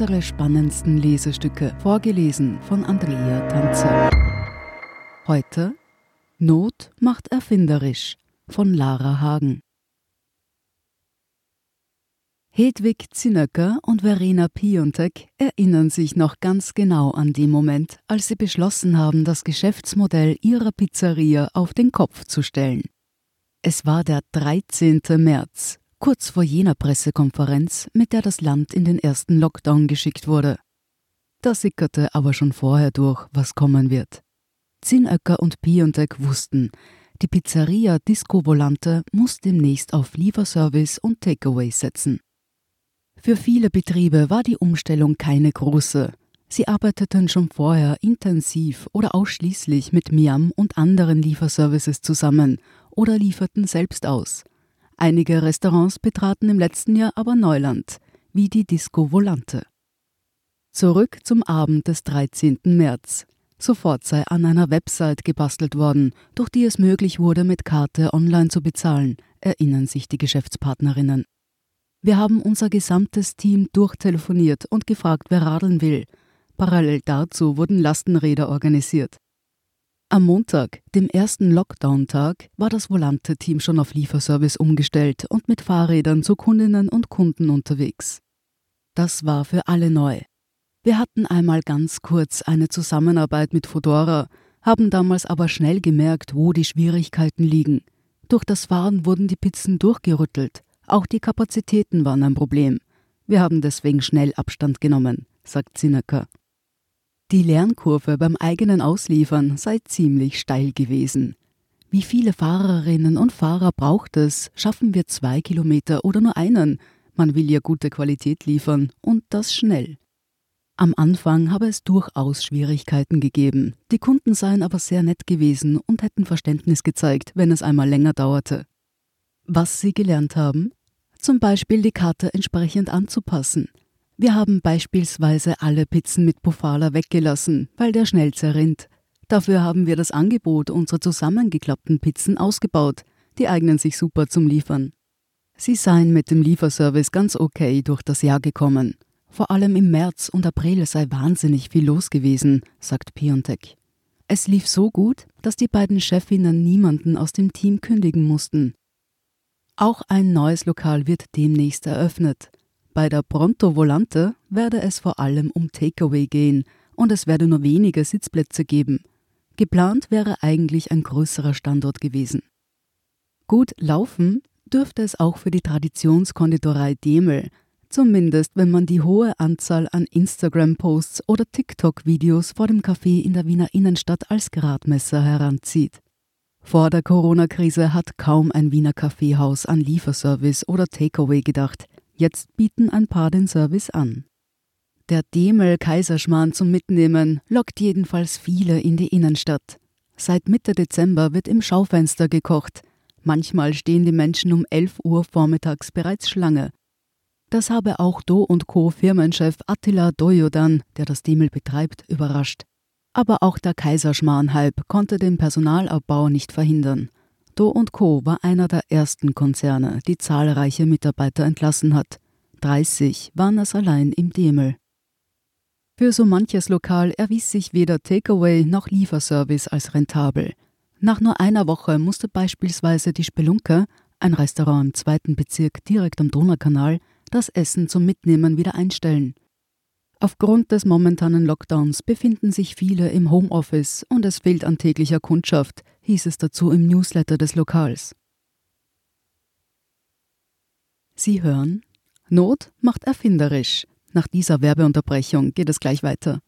Unsere spannendsten Lesestücke, vorgelesen von Andrea Tanzer. Heute Not macht erfinderisch von Lara Hagen. Hedwig Zinnecker und Verena Piontek erinnern sich noch ganz genau an den Moment, als sie beschlossen haben, das Geschäftsmodell ihrer Pizzeria auf den Kopf zu stellen. Es war der 13. März, kurz vor jener Pressekonferenz, mit der das Land in den ersten Lockdown geschickt wurde. Da sickerte aber schon vorher durch, was kommen wird. Zinnecker und Piontek wussten, die Pizzeria Disco Volante muss demnächst auf Lieferservice und Takeaway setzen. Für viele Betriebe war die Umstellung keine große. Sie arbeiteten schon vorher intensiv oder ausschließlich mit Miam und anderen Lieferservices zusammen oder lieferten selbst aus. Einige Restaurants betraten im letzten Jahr aber Neuland, wie die Disco Volante. Zurück zum Abend des 13. März. Sofort sei an einer Website gebastelt worden, durch die es möglich wurde, mit Karte online zu bezahlen, erinnern sich die Geschäftspartnerinnen. Wir haben unser gesamtes Team durchtelefoniert und gefragt, wer radeln will. Parallel dazu wurden Lastenräder organisiert. Am Montag, dem ersten Lockdown-Tag, war das Volante-Team schon auf Lieferservice umgestellt und mit Fahrrädern zu Kundinnen und Kunden unterwegs. Das war für alle neu. Wir hatten einmal ganz kurz eine Zusammenarbeit mit Fodora, haben damals aber schnell gemerkt, wo die Schwierigkeiten liegen. Durch das Fahren wurden die Pizzen durchgerüttelt. Auch die Kapazitäten waren ein Problem. Wir haben deswegen schnell Abstand genommen, sagt Zinnecker. Die Lernkurve beim eigenen Ausliefern sei ziemlich steil gewesen. Wie viele Fahrerinnen und Fahrer braucht es? Schaffen wir zwei Kilometer oder nur einen? Man will ja gute Qualität liefern und das schnell. Am Anfang habe es durchaus Schwierigkeiten gegeben. Die Kunden seien aber sehr nett gewesen und hätten Verständnis gezeigt, wenn es einmal länger dauerte. Was sie gelernt haben? zum Beispiel die Karte entsprechend anzupassen. Wir haben beispielsweise alle Pizzen mit Bufala weggelassen, weil der schnell zerrinnt. Dafür haben wir das Angebot unserer zusammengeklappten Pizzen ausgebaut. Die eignen sich super zum Liefern. Sie seien mit dem Lieferservice ganz okay durch das Jahr gekommen. Vor allem im März und April sei wahnsinnig viel los gewesen, sagt Piontek. Es lief so gut, dass die beiden Chefinnen niemanden aus dem Team kündigen mussten. Auch ein neues Lokal wird demnächst eröffnet. Bei der Pronto Volante werde es vor allem um Takeaway gehen und es werde nur wenige Sitzplätze geben. Geplant wäre eigentlich ein größerer Standort gewesen. Gut laufen dürfte es auch für die Traditionskonditorei Demel, zumindest wenn man die hohe Anzahl an Instagram-Posts oder TikTok-Videos vor dem Café in der Wiener Innenstadt als Gradmesser heranzieht. Vor der Corona-Krise hat kaum ein Wiener Kaffeehaus an Lieferservice oder Takeaway gedacht. Jetzt bieten ein paar den Service an. Der Demel Kaiserschmarrn zum Mitnehmen lockt jedenfalls viele in die Innenstadt. Seit Mitte Dezember wird im Schaufenster gekocht. Manchmal stehen die Menschen um 11 Uhr vormittags bereits Schlange. Das habe auch Do Co. Firmenchef Attila Dojodan, der das Demel betreibt, überrascht. Aber auch der Kaiserschmarrn-Hype konnte den Personalabbau nicht verhindern. Do Co. war einer der ersten Konzerne, die zahlreiche Mitarbeiter entlassen hat. 30 waren es allein im Demel. Für so manches Lokal erwies sich weder Takeaway noch Lieferservice als rentabel. Nach nur einer Woche musste beispielsweise die Spelunke, ein Restaurant im zweiten Bezirk direkt am Donaukanal, das Essen zum Mitnehmen wieder einstellen. Aufgrund des momentanen Lockdowns befinden sich viele im Homeoffice und es fehlt an täglicher Kundschaft, hieß es dazu im Newsletter des Lokals. Sie hören Not macht erfinderisch. Nach dieser Werbeunterbrechung geht es gleich weiter.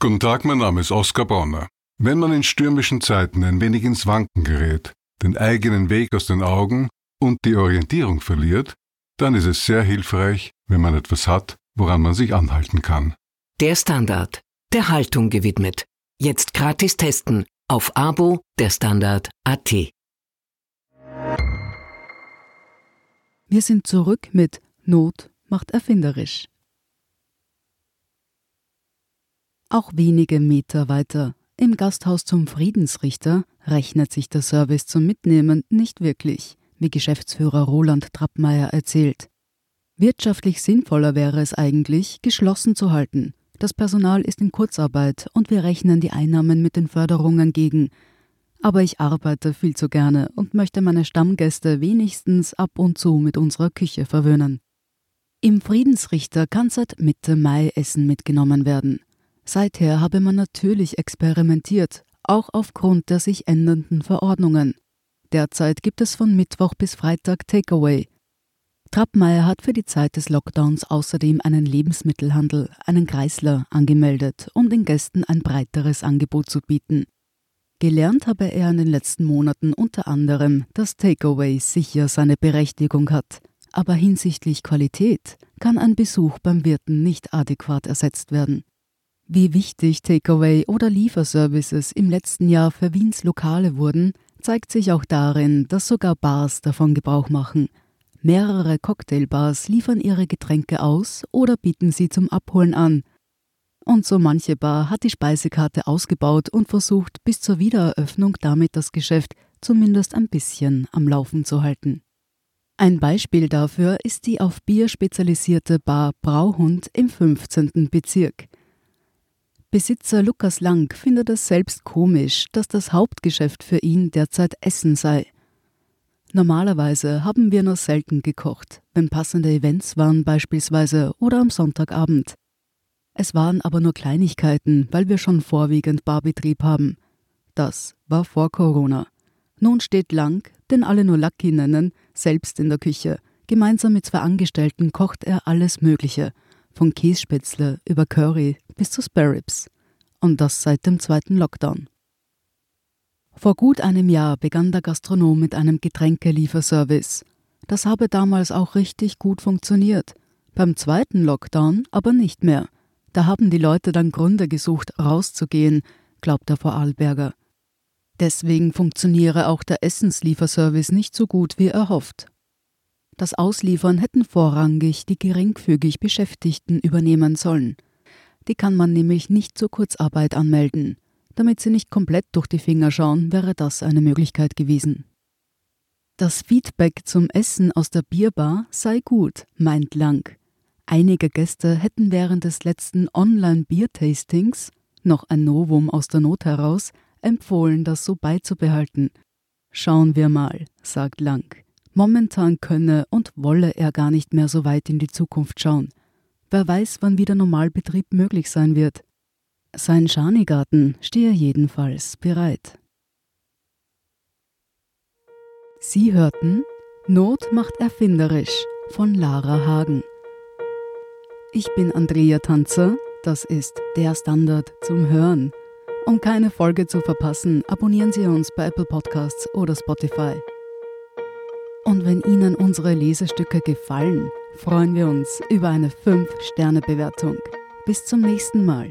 Guten Tag, mein Name ist Oskar Bonner. Wenn man in stürmischen Zeiten ein wenig ins Wanken gerät, den eigenen Weg aus den Augen und die Orientierung verliert, dann ist es sehr hilfreich, wenn man etwas hat, woran man sich anhalten kann. Der Standard, der Haltung gewidmet. Jetzt gratis testen auf Abo der Standard AT. Wir sind zurück mit Not macht erfinderisch. Auch wenige Meter weiter, im Gasthaus zum Friedensrichter, rechnet sich der Service zum Mitnehmen nicht wirklich, wie Geschäftsführer Roland Trappmeier erzählt. Wirtschaftlich sinnvoller wäre es eigentlich, geschlossen zu halten. Das Personal ist in Kurzarbeit und wir rechnen die Einnahmen mit den Förderungen gegen. Aber ich arbeite viel zu gerne und möchte meine Stammgäste wenigstens ab und zu mit unserer Küche verwöhnen. Im Friedensrichter kann seit Mitte Mai Essen mitgenommen werden. Seither habe man natürlich experimentiert, auch aufgrund der sich ändernden Verordnungen. Derzeit gibt es von Mittwoch bis Freitag Takeaway. Trappmeier hat für die Zeit des Lockdowns außerdem einen Lebensmittelhandel, einen Kreisler, angemeldet, um den Gästen ein breiteres Angebot zu bieten. Gelernt habe er in den letzten Monaten unter anderem, dass Takeaway sicher seine Berechtigung hat, aber hinsichtlich Qualität kann ein Besuch beim Wirten nicht adäquat ersetzt werden. Wie wichtig Takeaway oder Lieferservices im letzten Jahr für Wiens Lokale wurden, zeigt sich auch darin, dass sogar Bars davon Gebrauch machen. Mehrere Cocktailbars liefern ihre Getränke aus oder bieten sie zum Abholen an. Und so manche Bar hat die Speisekarte ausgebaut und versucht, bis zur Wiedereröffnung damit das Geschäft zumindest ein bisschen am Laufen zu halten. Ein Beispiel dafür ist die auf Bier spezialisierte Bar Brauhund im 15. Bezirk. Besitzer Lukas Lang findet es selbst komisch, dass das Hauptgeschäft für ihn derzeit Essen sei. Normalerweise haben wir nur selten gekocht, wenn passende Events waren beispielsweise oder am Sonntagabend. Es waren aber nur Kleinigkeiten, weil wir schon vorwiegend Barbetrieb haben. Das war vor Corona. Nun steht Lang, den alle nur Lucky nennen, selbst in der Küche. Gemeinsam mit zwei Angestellten kocht er alles Mögliche – von Kässpätzle über Curry bis zu Sparrows. Und das seit dem zweiten Lockdown. Vor gut einem Jahr begann der Gastronom mit einem Getränkelieferservice. Das habe damals auch richtig gut funktioniert. Beim zweiten Lockdown aber nicht mehr. Da haben die Leute dann Gründe gesucht, rauszugehen, glaubt der Vorarlberger. Deswegen funktioniere auch der Essenslieferservice nicht so gut, wie er hofft. Das Ausliefern hätten vorrangig die geringfügig Beschäftigten übernehmen sollen. Die kann man nämlich nicht zur Kurzarbeit anmelden. Damit sie nicht komplett durch die Finger schauen, wäre das eine Möglichkeit gewesen. Das Feedback zum Essen aus der Bierbar sei gut, meint Lang. Einige Gäste hätten während des letzten Online-Biertastings, noch ein Novum aus der Not heraus, empfohlen, das so beizubehalten. Schauen wir mal, sagt Lang. Momentan könne und wolle er gar nicht mehr so weit in die Zukunft schauen. Wer weiß, wann wieder Normalbetrieb möglich sein wird. Sein Schanigarten stehe jedenfalls bereit. Sie hörten Not macht erfinderisch von Lara Hagen. Ich bin Andrea Tanzer, das ist der Standard zum Hören. Um keine Folge zu verpassen, abonnieren Sie uns bei Apple Podcasts oder Spotify. Und wenn Ihnen unsere Lesestücke gefallen, freuen wir uns über eine 5-Sterne-Bewertung. Bis zum nächsten Mal.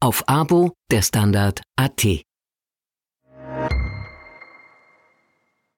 auf Abo der Standard.at.